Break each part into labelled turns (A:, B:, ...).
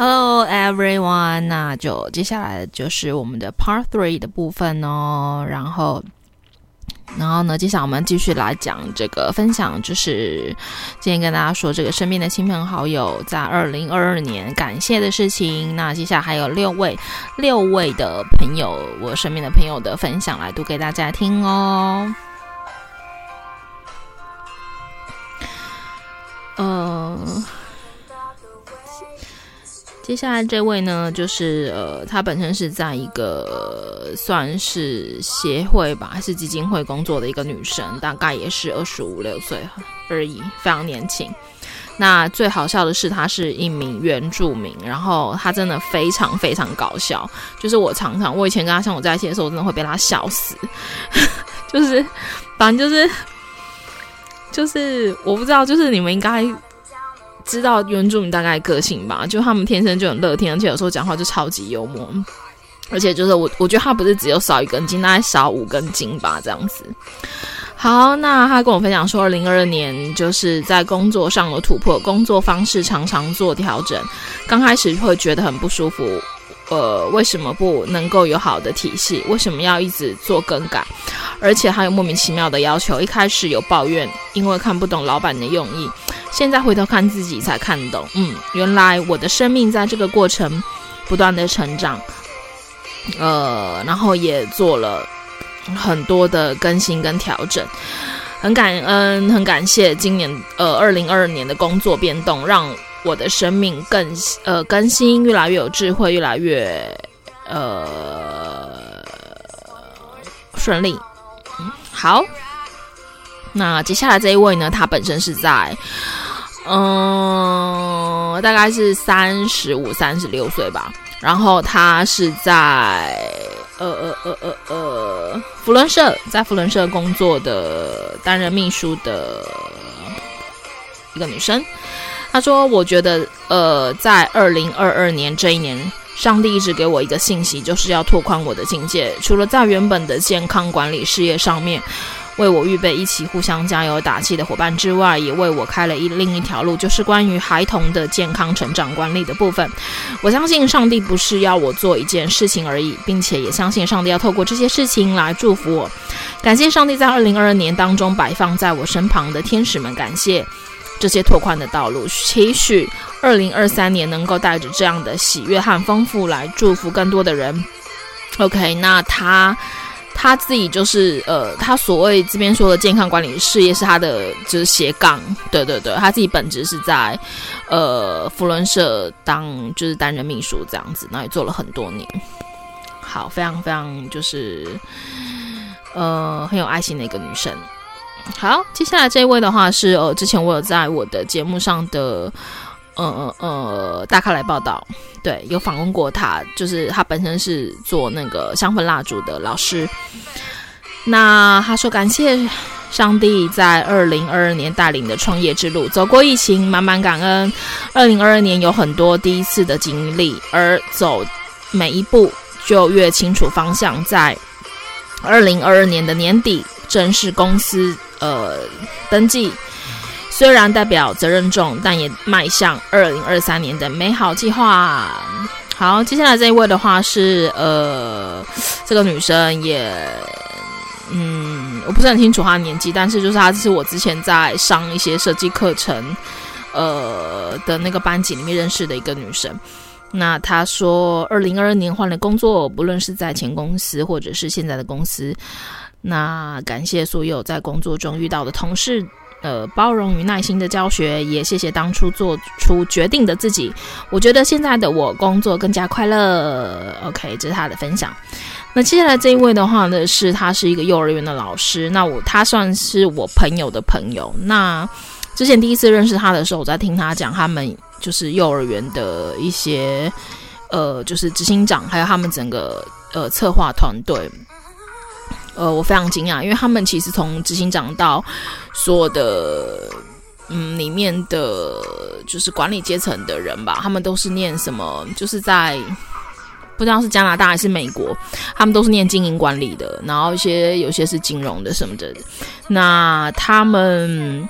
A: Hello everyone，那就接下来就是我们的 Part Three 的部分哦。然后，然后呢，接下来我们继续来讲这个分享，就是今天跟大家说这个身边的亲朋好友在二零二二年感谢的事情。那接下来还有六位六位的朋友，我身边的朋友的分享来读给大家听哦。嗯、接下来这位呢，就是呃，他本身是在一个、算是协会吧，还是基金会工作的一个女生，大概也是二十五六岁而已，非常年轻。那最好笑的是，她是一名原住民，然后她真的非常非常搞笑。就是我常常，我以前跟她像我在一起的时候，我真的会被她笑死。就是，反正就是，就是我不知道，就是你们应该。知道原住民大概个性吧，就他们天生就很乐天，而且有时候讲话就超级幽默，而且就是我我觉得他不是只有少一根筋，大概少五根筋吧，这样子。好，那他跟我分享说，二零二二年就是在工作上有突破，工作方式常常做调整，刚开始会觉得很不舒服。呃，为什么不能够有好的体系？为什么要一直做更改？而且还有莫名其妙的要求。一开始有抱怨，因为看不懂老板的用意。现在回头看自己才看懂，嗯，原来我的生命在这个过程不断的成长。呃，然后也做了很多的更新跟调整。很感恩，很感谢今年呃二零二二年的工作变动，让。我的生命更呃更新，越来越有智慧，越来越呃顺利。好，那接下来这一位呢，他本身是在嗯、大概是三十五、三十六岁吧。然后他是在呃呃呃呃呃福伦社，在福伦社工作的担任秘书的一个女生。她说：“我觉得，呃，在二零二二年这一年，上帝一直给我一个信息，就是要拓宽我的境界。除了在原本的健康管理事业上面为我预备一起互相加油打气的伙伴之外，也为我开了一另一条路，就是关于孩童的健康成长管理的部分。我相信上帝不是要我做一件事情而已，并且也相信上帝要透过这些事情来祝福我。感谢上帝在二零二二年当中摆放在我身旁的天使们，感谢。”这些拓宽的道路，期许二零二三年能够带着这样的喜悦和丰富来祝福更多的人。OK，那他他自己就是呃，他所谓这边说的健康管理事业是他的就是斜杠，对对对，他自己本职是在呃福伦社当就是担任秘书这样子，那也做了很多年。好，非常非常就是呃很有爱心的一个女生。好，接下来这一位的话是呃，之前我有在我的节目上的呃呃大咖来报道，对，有访问过他，就是他本身是做那个香氛蜡烛的老师。那他说感谢上帝在二零二二年带领的创业之路，走过疫情，满满感恩。二零二二年有很多第一次的经历，而走每一步就越清楚方向。在二零二二年的年底，正式公司。呃，登记虽然代表责任重，但也迈向二零二三年的美好计划。好，接下来这一位的话是呃，这个女生也，嗯，我不是很清楚她的年纪，但是就是她是我之前在上一些设计课程呃的那个班级里面认识的一个女生。那她说，二零二二年换了工作，不论是在前公司或者是现在的公司。那感谢所有在工作中遇到的同事，呃，包容与耐心的教学，也谢谢当初做出决定的自己。我觉得现在的我工作更加快乐。OK，这是他的分享。那接下来这一位的话呢，是他是一个幼儿园的老师。那我他算是我朋友的朋友。那之前第一次认识他的时候，我在听他讲他们就是幼儿园的一些呃，就是执行长，还有他们整个呃策划团队。呃，我非常惊讶，因为他们其实从执行长到所有的嗯里面的，就是管理阶层的人吧，他们都是念什么，就是在不知道是加拿大还是美国，他们都是念经营管理的，然后一些有些是金融的什么的。那他们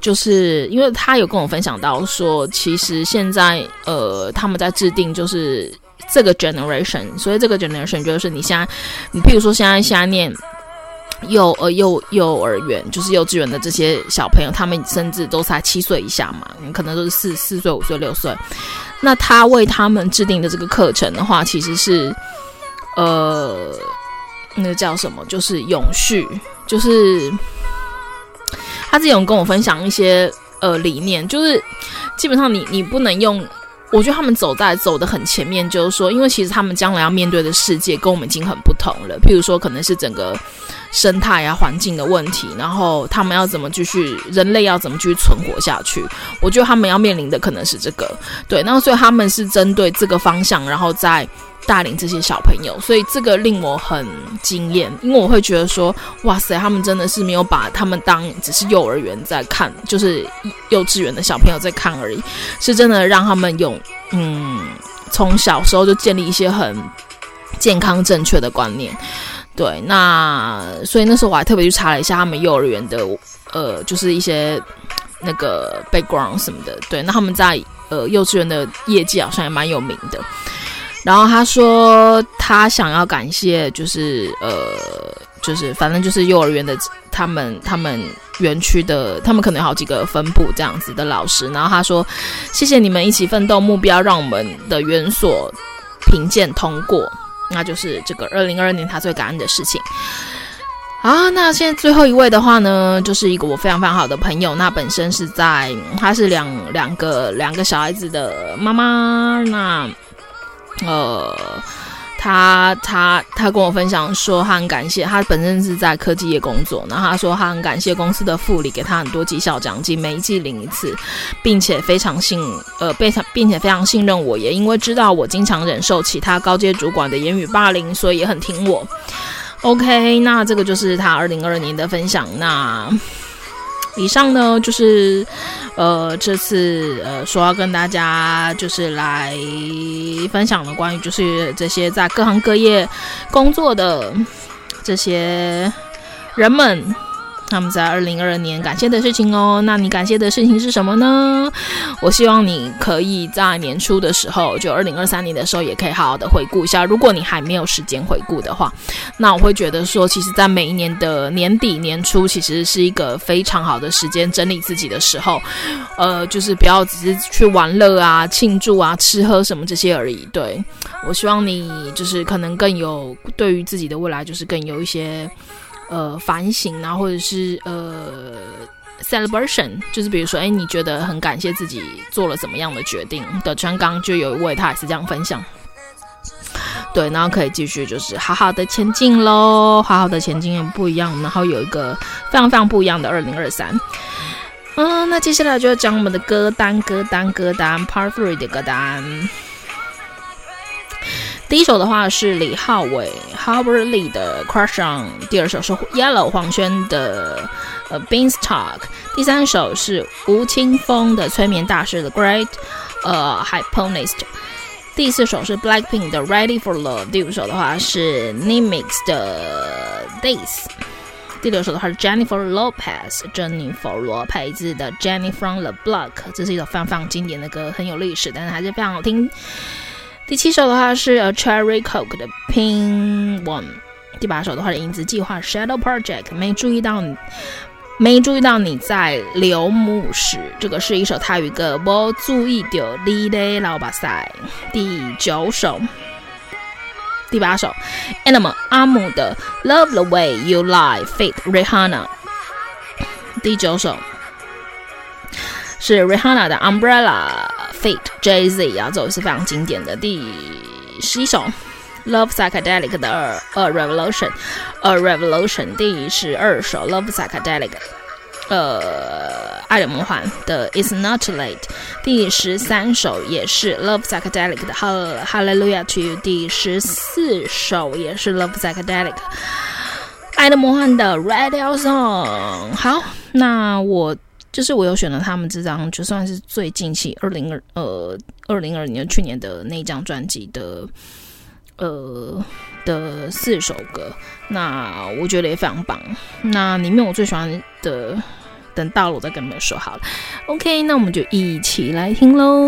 A: 就是因为他有跟我分享到说，其实现在呃他们在制定就是。这个 generation，所以这个 generation 就是你现在，你譬如说现在现在念幼呃幼幼儿园，就是幼稚园的这些小朋友，他们甚至都才七岁以下嘛，可能都是四四岁、五岁、六岁。那他为他们制定的这个课程的话，其实是呃，那个叫什么？就是永续，就是他自己有跟我分享一些呃理念，就是基本上你你不能用。我觉得他们走在走的很前面，就是说，因为其实他们将来要面对的世界跟我们已经很不同了。譬如说，可能是整个生态啊、环境的问题，然后他们要怎么继续，人类要怎么继续存活下去？我觉得他们要面临的可能是这个。对，那所以他们是针对这个方向，然后在。带领这些小朋友，所以这个令我很惊艳，因为我会觉得说，哇塞，他们真的是没有把他们当只是幼儿园在看，就是幼稚园的小朋友在看而已，是真的让他们有嗯，从小时候就建立一些很健康正确的观念。对，那所以那时候我还特别去查了一下他们幼儿园的呃，就是一些那个 background 什么的。对，那他们在呃幼稚园的业绩好像也蛮有名的。然后他说，他想要感谢，就是呃，就是反正就是幼儿园的他们，他们园区的，他们可能有好几个分部这样子的老师。然后他说，谢谢你们一起奋斗目标，让我们的园所评鉴通过，那就是这个二零二二年他最感恩的事情。好，那现在最后一位的话呢，就是一个我非常非常好的朋友，那本身是在，他是两两个两个小孩子的妈妈，那。呃，他他他跟我分享说，他很感谢，他本身是在科技业工作，然后他说他很感谢公司的副理给他很多绩效奖金，每一季领一次，并且非常信呃，非常并且非常信任我，也因为知道我经常忍受其他高阶主管的言语霸凌，所以也很听我。OK，那这个就是他二零二二年的分享。那。以上呢，就是，呃，这次呃说要跟大家就是来分享的关于就是这些在各行各业工作的这些人们。他们在二零二二年感谢的事情哦，那你感谢的事情是什么呢？我希望你可以在年初的时候，就二零二三年的时候，也可以好好的回顾一下。如果你还没有时间回顾的话，那我会觉得说，其实，在每一年的年底年初，其实是一个非常好的时间整理自己的时候。呃，就是不要只是去玩乐啊、庆祝啊、吃喝什么这些而已。对，我希望你就是可能更有对于自己的未来，就是更有一些。呃，反省啊，或者是呃，celebration，就是比如说，哎，你觉得很感谢自己做了怎么样的决定的？川刚就有一位，他也是这样分享。对，然后可以继续就是好好的前进喽，好好的前进也不一样，然后有一个非常非常不一样的二零二三。嗯，那接下来就要讲我们的歌单，歌单，歌单，Part Three 的歌单。第一首的话是李浩伟 h a r b o r Lee 的 Crush On，第二首是 Yellow 黄轩的呃 Beanstalk，第三首是吴青峰的催眠大师的 Great 呃 Hypnotist，第四首是 Blackpink 的 Ready For Love，第五首的话是 Nimix 的 Days，第六首的话是 Jennifer Lopez Jennifer 罗佩兹的 Jenny From The Block，这是一首非常非常经典的歌，很有历史，但是还是非常好听。第七首的话是 A Cherry Coke 的 Pink One，第八首的话是影子计划 Shadow Project。没注意到你，没注意到你在流木时，这个是一首泰语歌。没注意到你的老巴塞。第九首，第八首 Animal 阿姆的 Love the Way You Lie Feat Rihanna。第九首是 Rihanna 的 Umbrella。Feat. Jay-Z 啊，这首是非常经典的。第十一首，Love Psychedelic 的 A Revolution，A Revolution。第十二首，Love Psychedelic。
B: 呃，爱的魔幻的 It's Not Too Late，第十三首也是 Love Psychedelic 的 Hallelujah to You，第十四首也是 Love Psychedelic，爱的魔幻的 Radio Song。好，那我就是我有选了他们这张，就算是最近期二零二呃二零二年去年的那张专辑的呃的四首歌。那我觉得也非常棒。那里面我最喜欢的，等到了我再跟你们说好了。OK，那我们就一起
C: 来听喽。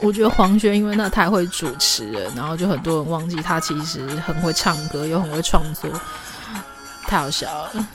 C: 我觉得
D: 黄轩因为那太会主持了，然后就很多人忘记他其实很会唱歌，又很会创作，太好笑了。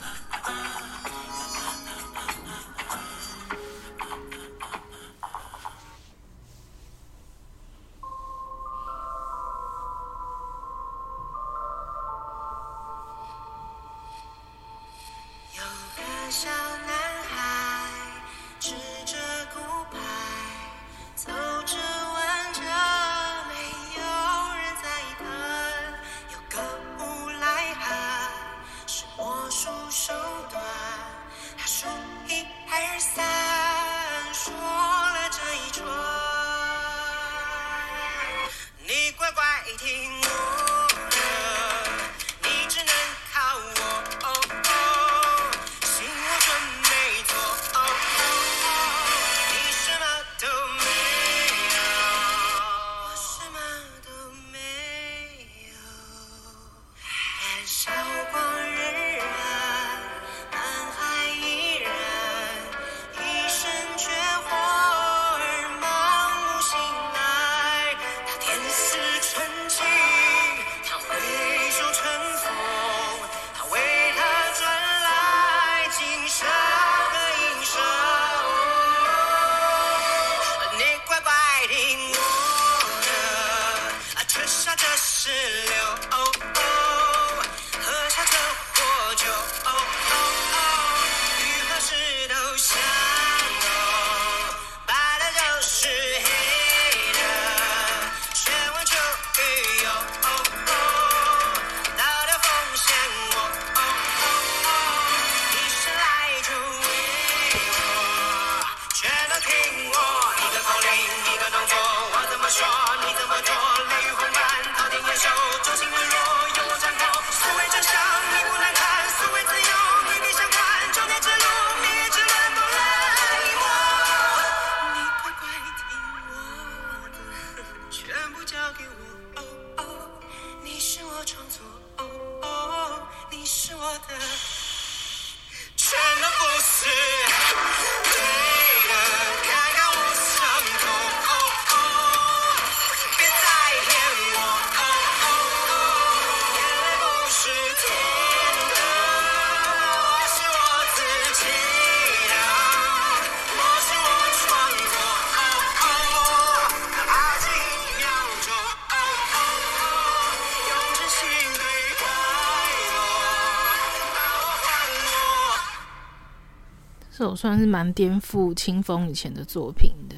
D: 算是蛮颠覆清风以前的作品的，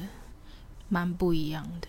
D: 蛮不一样的。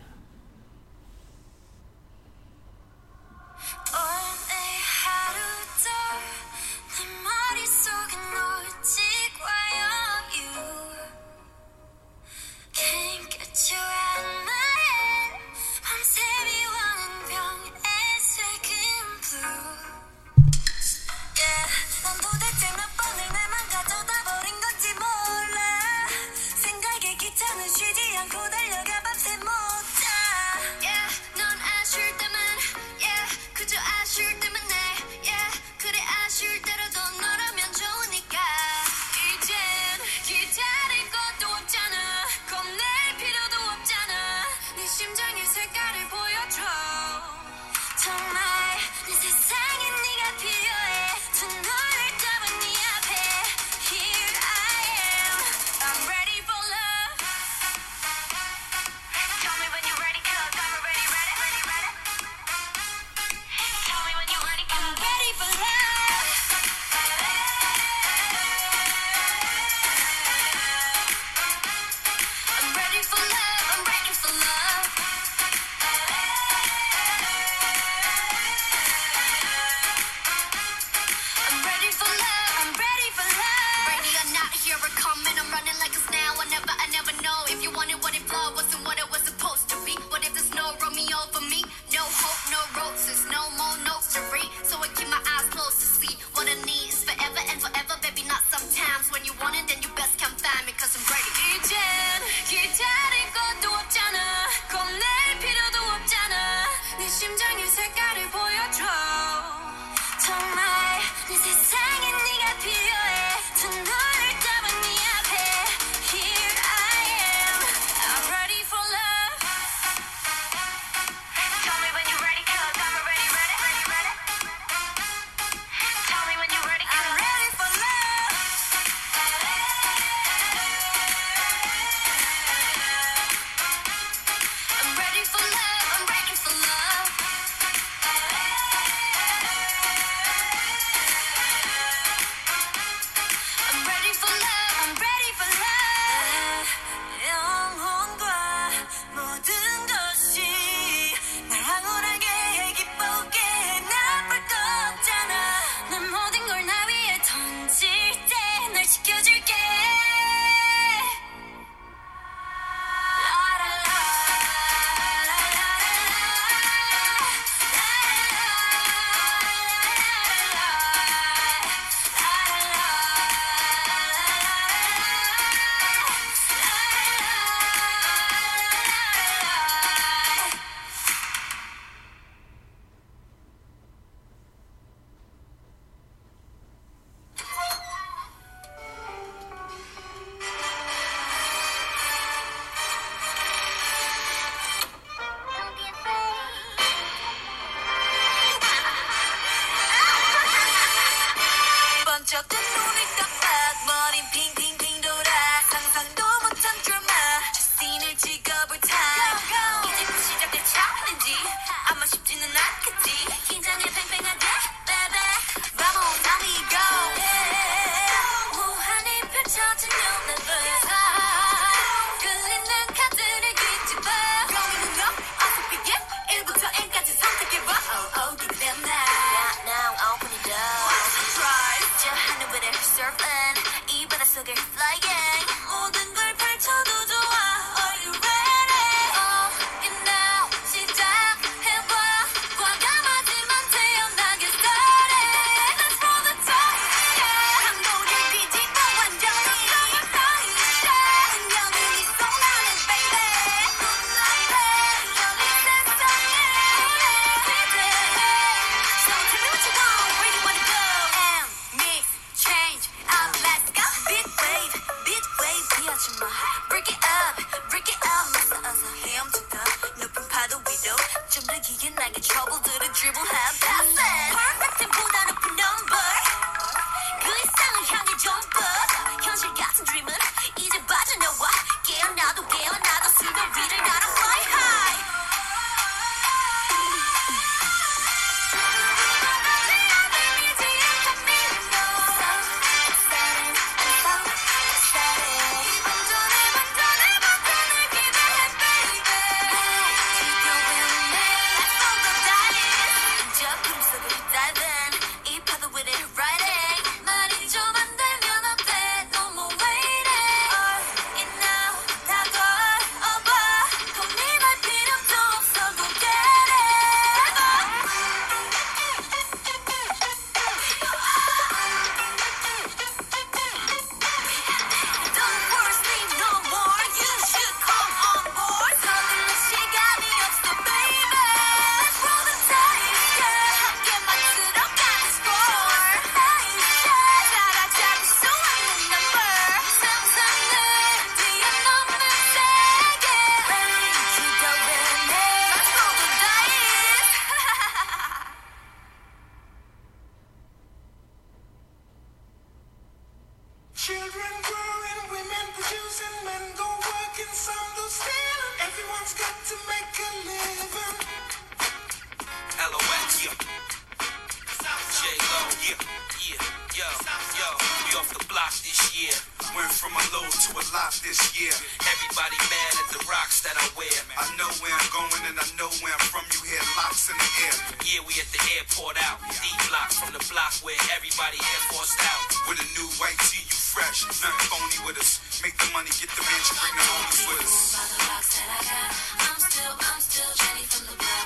E: rocks
F: in the air.
E: Yeah, we at the airport out. D block from the block where everybody air forced out.
F: With a new white tee, you fresh. Nothing phony with us. Make the money, get the mansion, bring the homies with us.
E: I got, I'm still, I'm still Jenny from the block.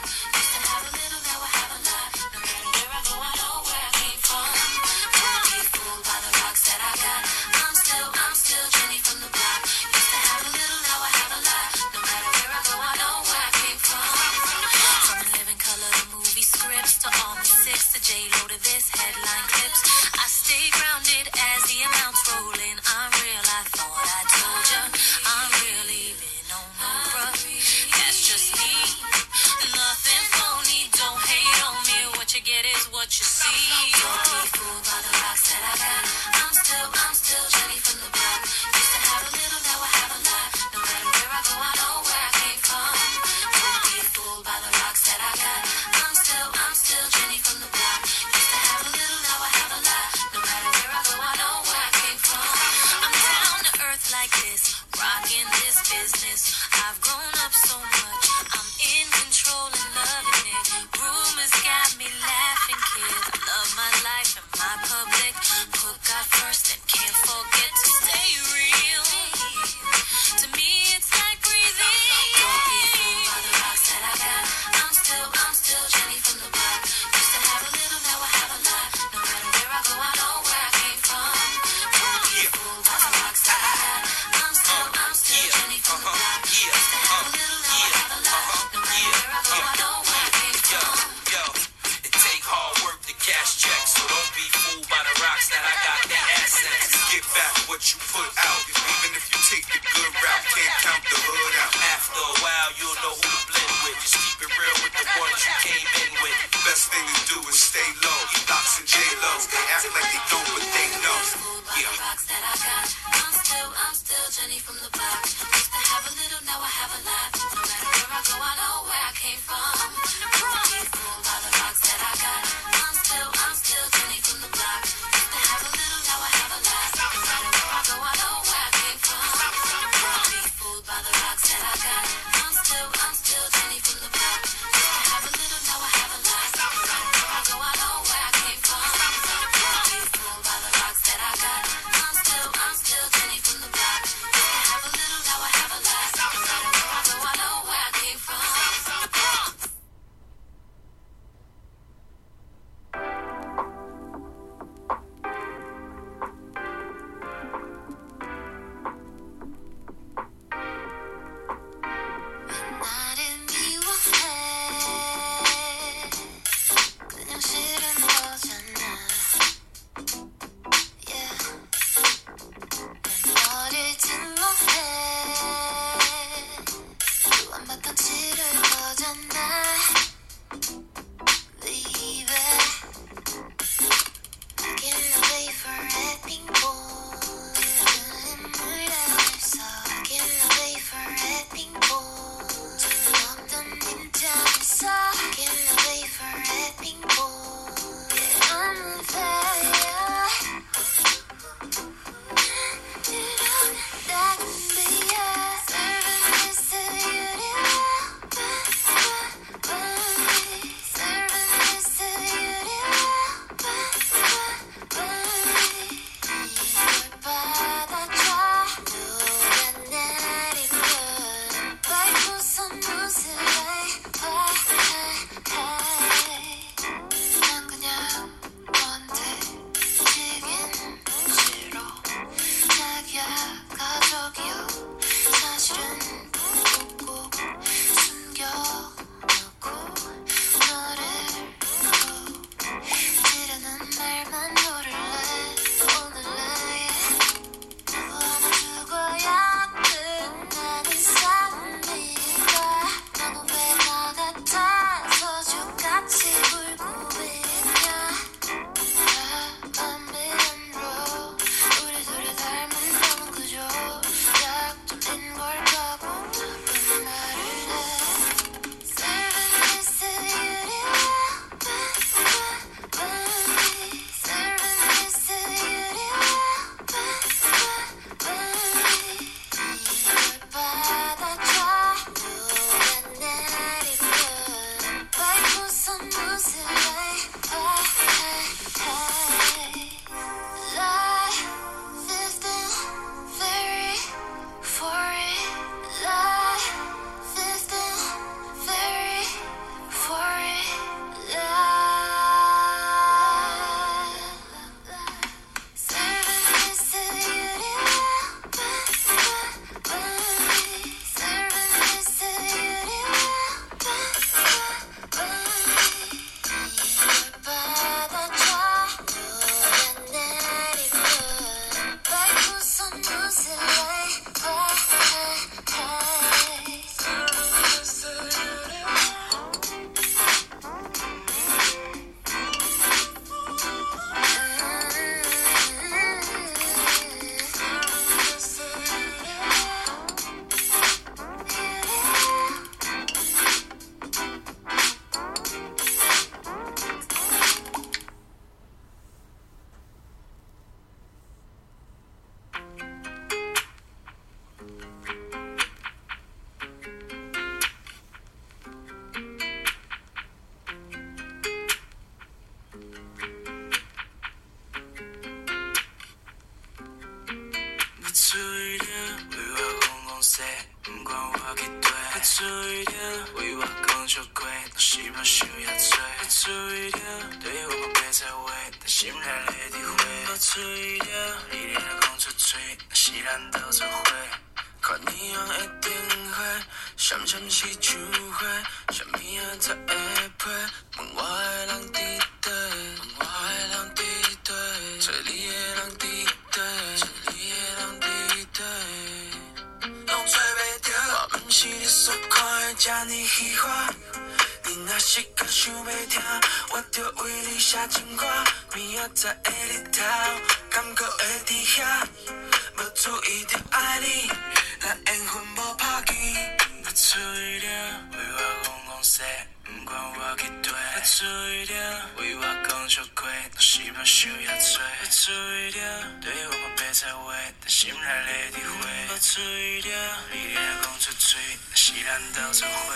C: 会。要注意着，你若讲出嘴，若是咱斗作伙。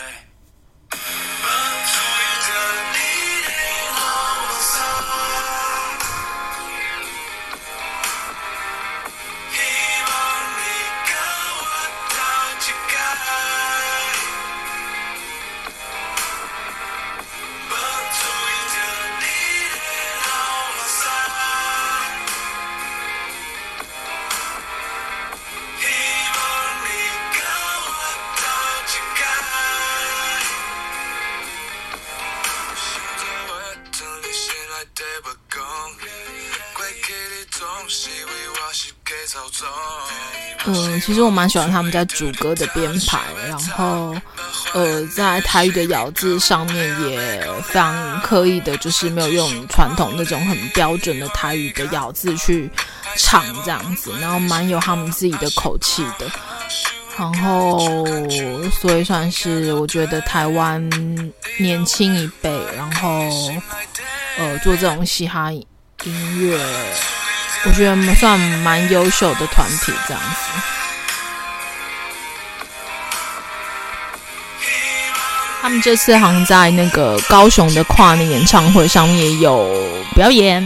A: 嗯，其实我蛮喜欢他们家主歌的编排，然后呃，在台语的咬字上面也非常刻意的，就是没有用传统那种很标准的台语的咬字去唱这样子，然后蛮有他们自己的口气的，然后所以算是我觉得台湾年轻一辈，然后呃做这种嘻哈音乐。我觉得算蛮优秀的团体，这样子。他们这次好像在那个高雄的跨年演唱会上面也有表演。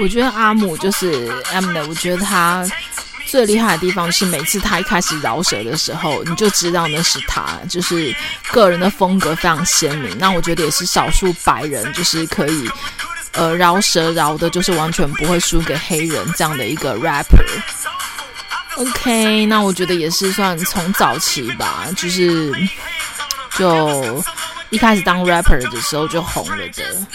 A: 我觉得阿姆就是 M 的，我觉得他最厉害的地方是每次他一开始饶舌的时候，你就知道那是他，就是个人的风格非常鲜明。那我觉得也是少数白人，就是可以呃饶舌饶的，就是完全不会输给黑人这样的一个 rapper。OK，那我觉得也是算从早期吧，就是就一开始当 rapper 的时候就红了的。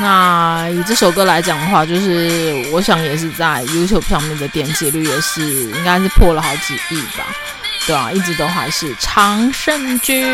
A: 那以这首歌来讲的话，就是我想也是在 YouTube 上面的点击率也是应该是破了好几亿吧，对啊，一直都还是常
E: 胜军。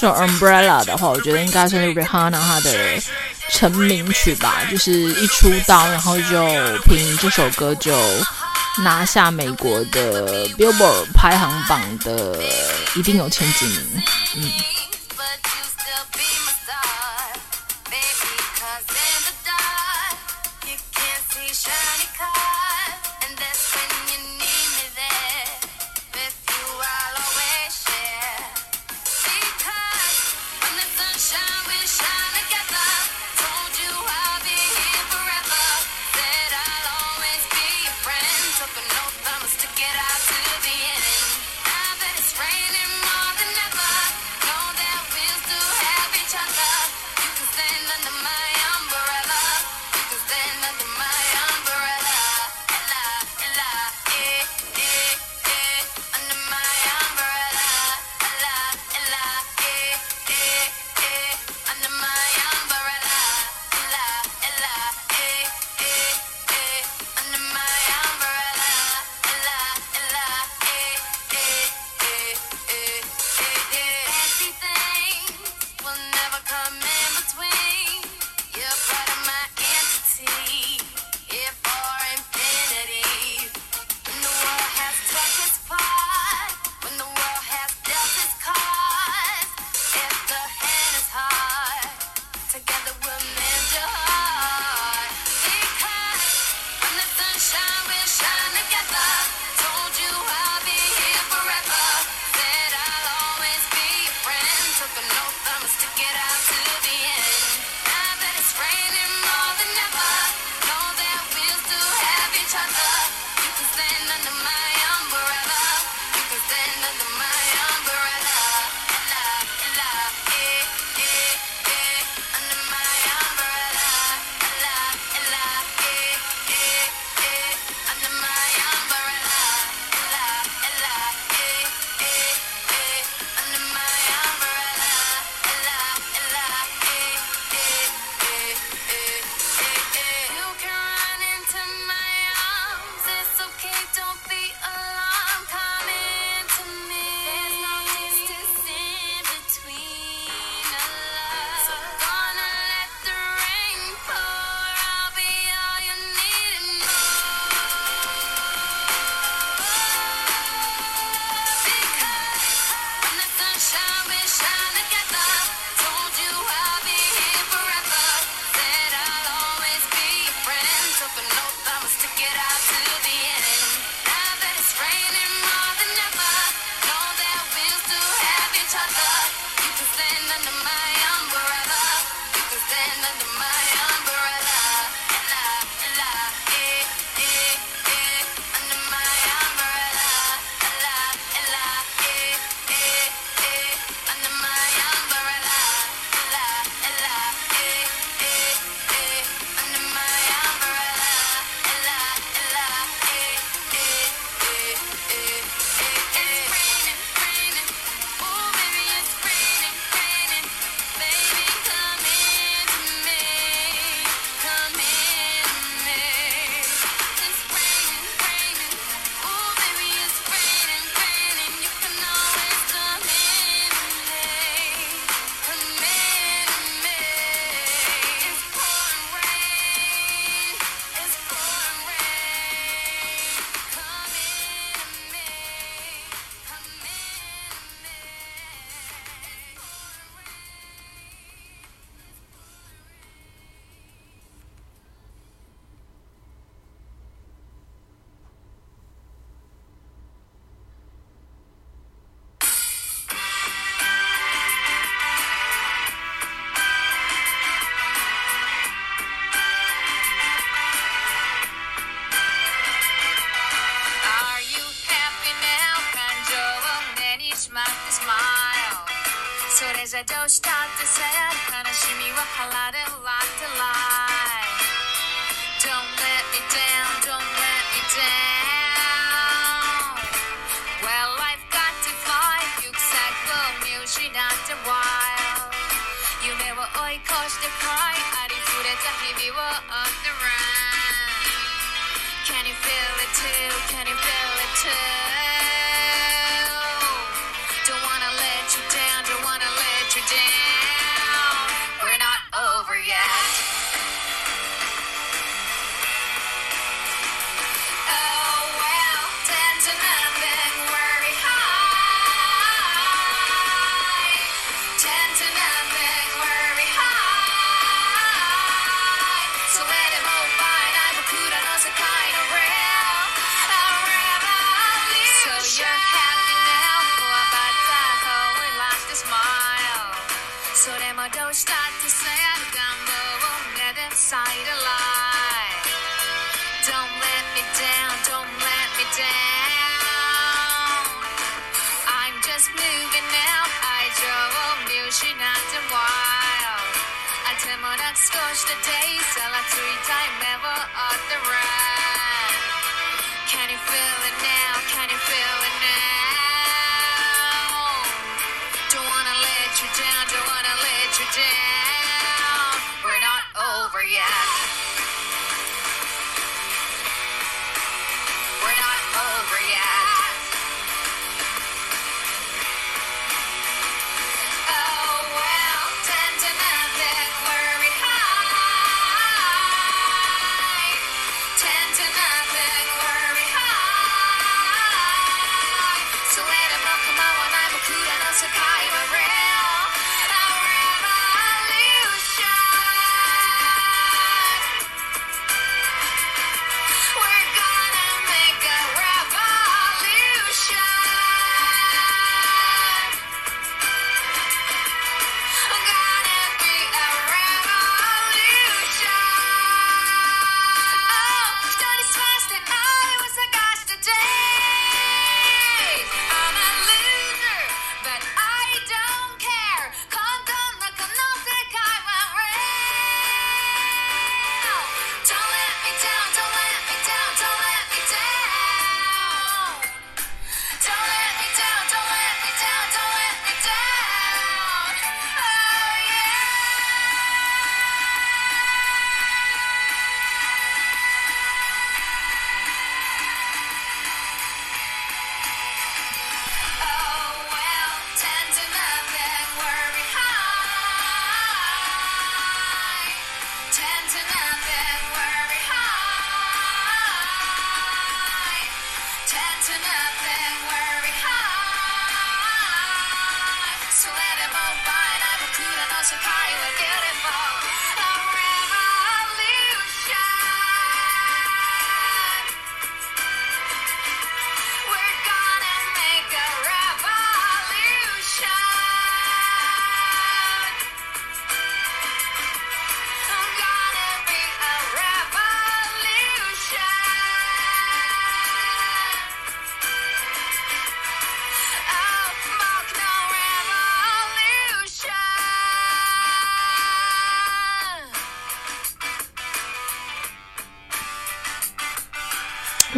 E: 首 Umbrella 的话，我觉得应该算是 Rihanna 她的成名曲吧，就是一出道，然后就凭这首歌就拿下美国的 Billboard 排行榜的一定有前几名，嗯。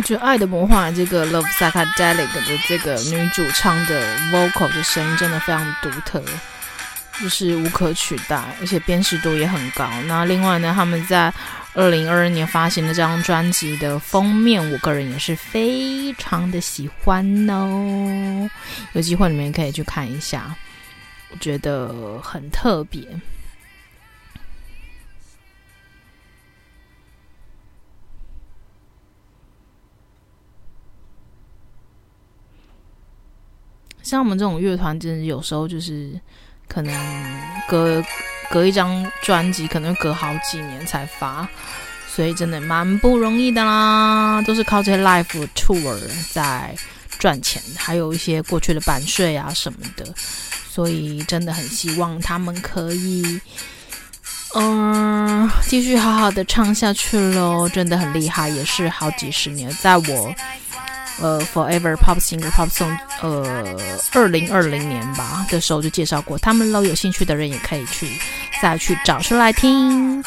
E: 就《爱的魔幻》这个 Love Psychedelic 的这个女主唱的 vocal 的声音真的非常独特，就是无可取代，而且辨识度也很高。那另外呢，他们在二零二二年发行的这张专辑的封面，我个人也是非常的喜欢哦。有机会你们可以去看一下，我觉得很特别。像我们这种乐团，真的有时候就是可能隔隔一张专辑，可能隔好几年才发，所以真的蛮不容易的啦。都是靠这些 live tour 在赚钱，还有一些过去的版税啊什么的，所以真的很希望他们可以，嗯，继续好好的唱下去喽。真的很厉害，也是好几十年，在我。呃，Forever Pop Singer Pop Song，呃，二零二零年吧的时候就介绍过，他们喽，有兴趣的人也可以去再去找出
A: 来
E: 听。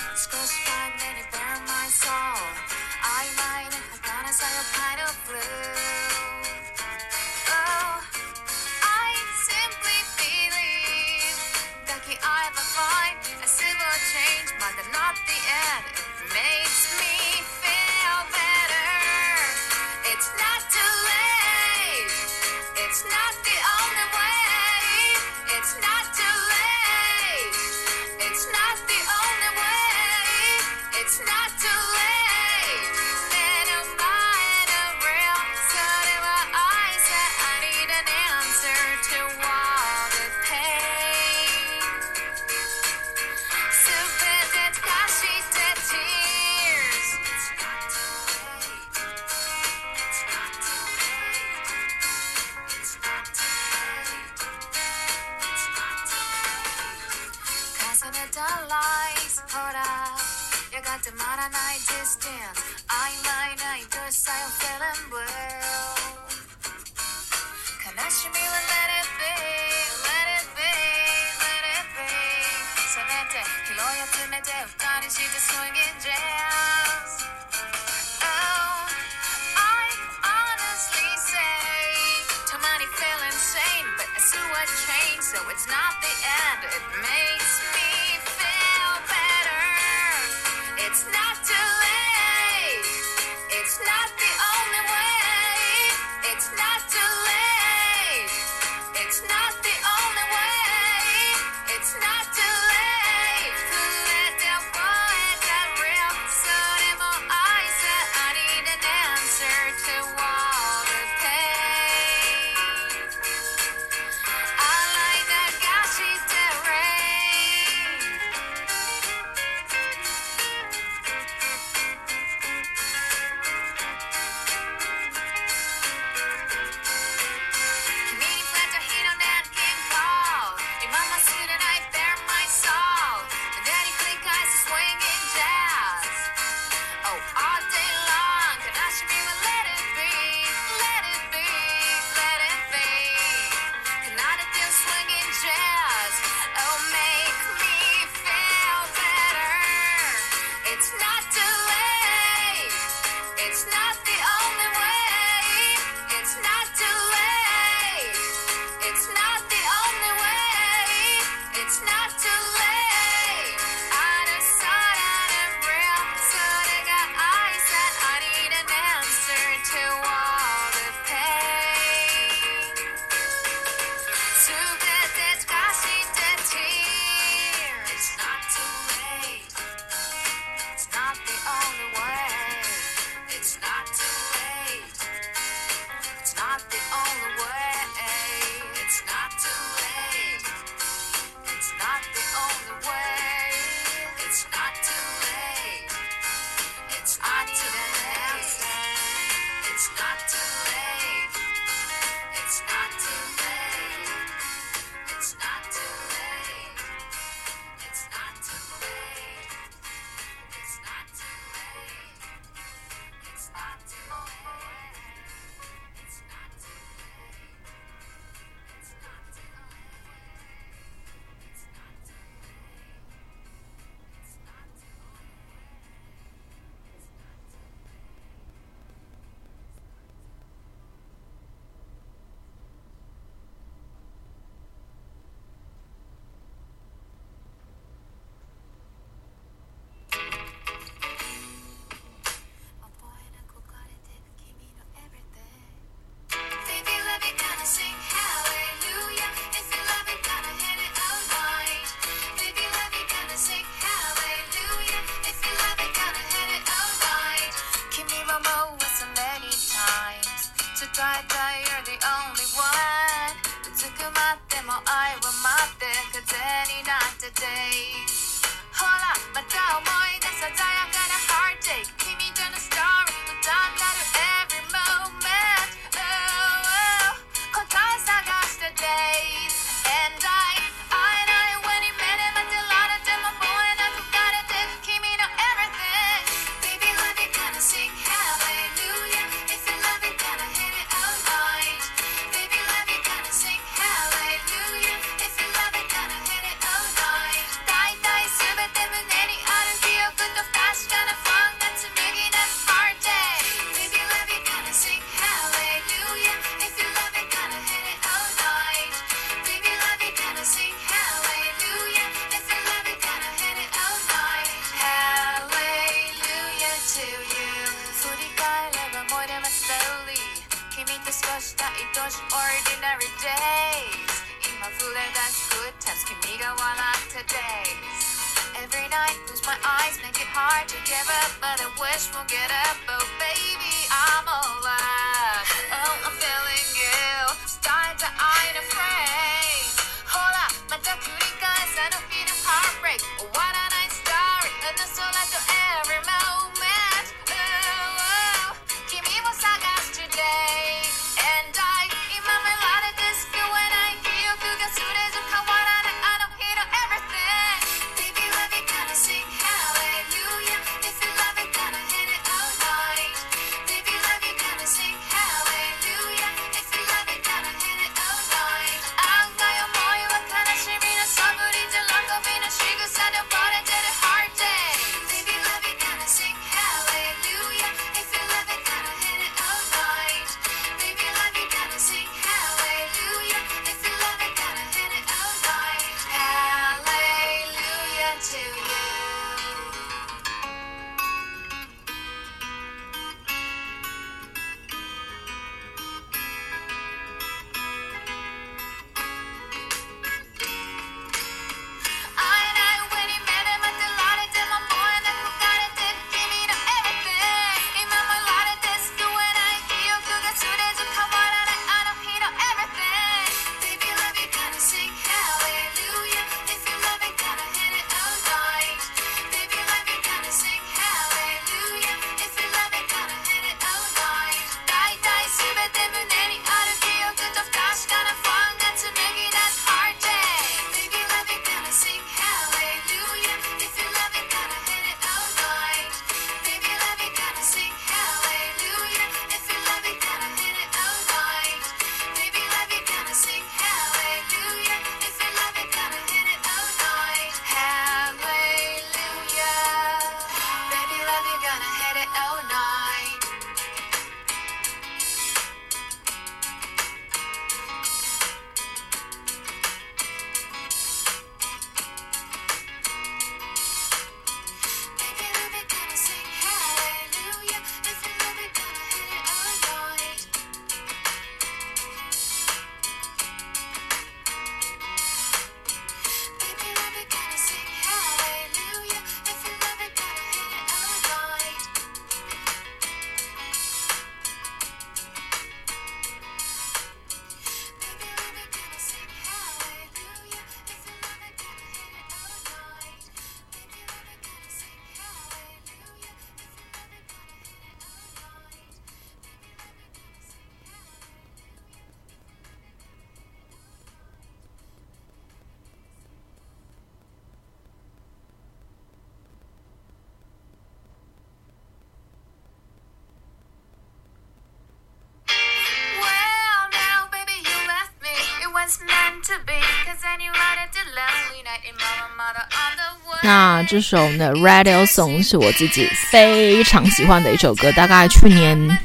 E: 这首《The Radio Song》是我自己非常喜欢的一首歌，大概去年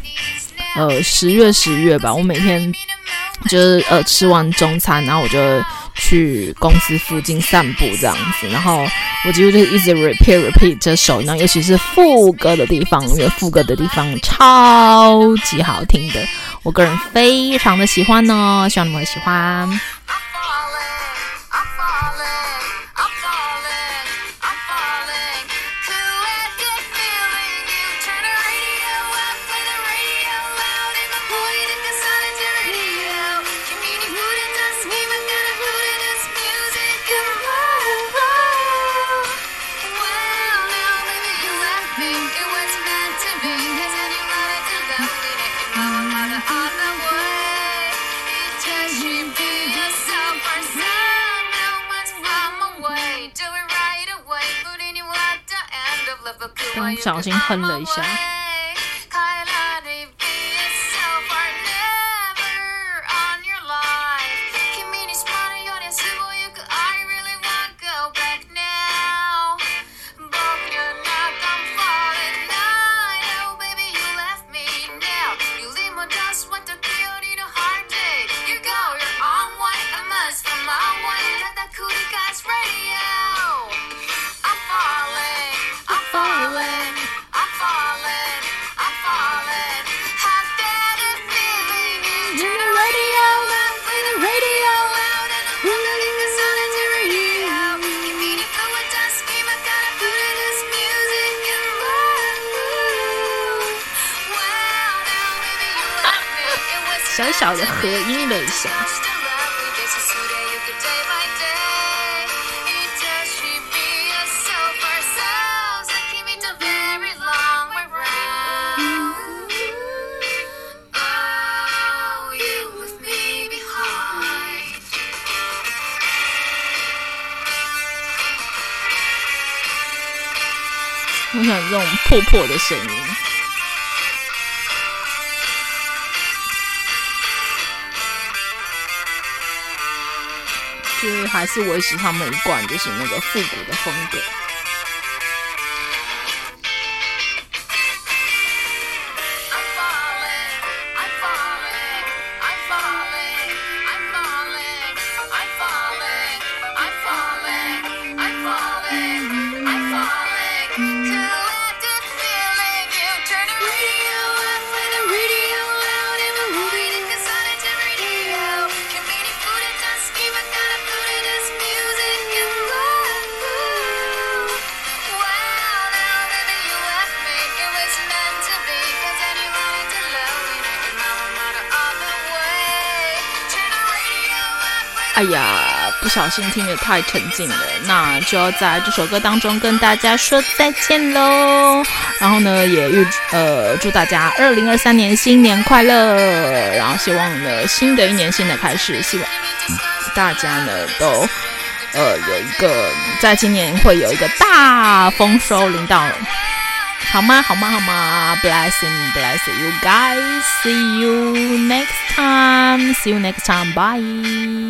E: 呃十月十月吧，我每天就是呃吃完中餐，然后我就去公司附近散步这样子，然后我几乎就是一直 repeat repeat 这首，然后尤其是副歌的地方，因为副歌的地方超级好听的，我个人非常的喜欢呢，希望你们会喜
A: 欢。
E: 刚不小心哼了一下。
A: 音了一下。我想这种破破的声音，就是还是维持他们一贯就是那个复古的风格。哎呀，不小心听得太沉静了，那就要在这首歌当中跟大家说再见喽。然后呢，也预呃祝大家二零二三年新年快乐。然后希望呢，新的一年新的开始，希望大家呢都呃有一个在今年会有一个大丰收临到。好吗？好吗？好吗？Blessing, blessing you guys. See you next time. See you next time. Bye.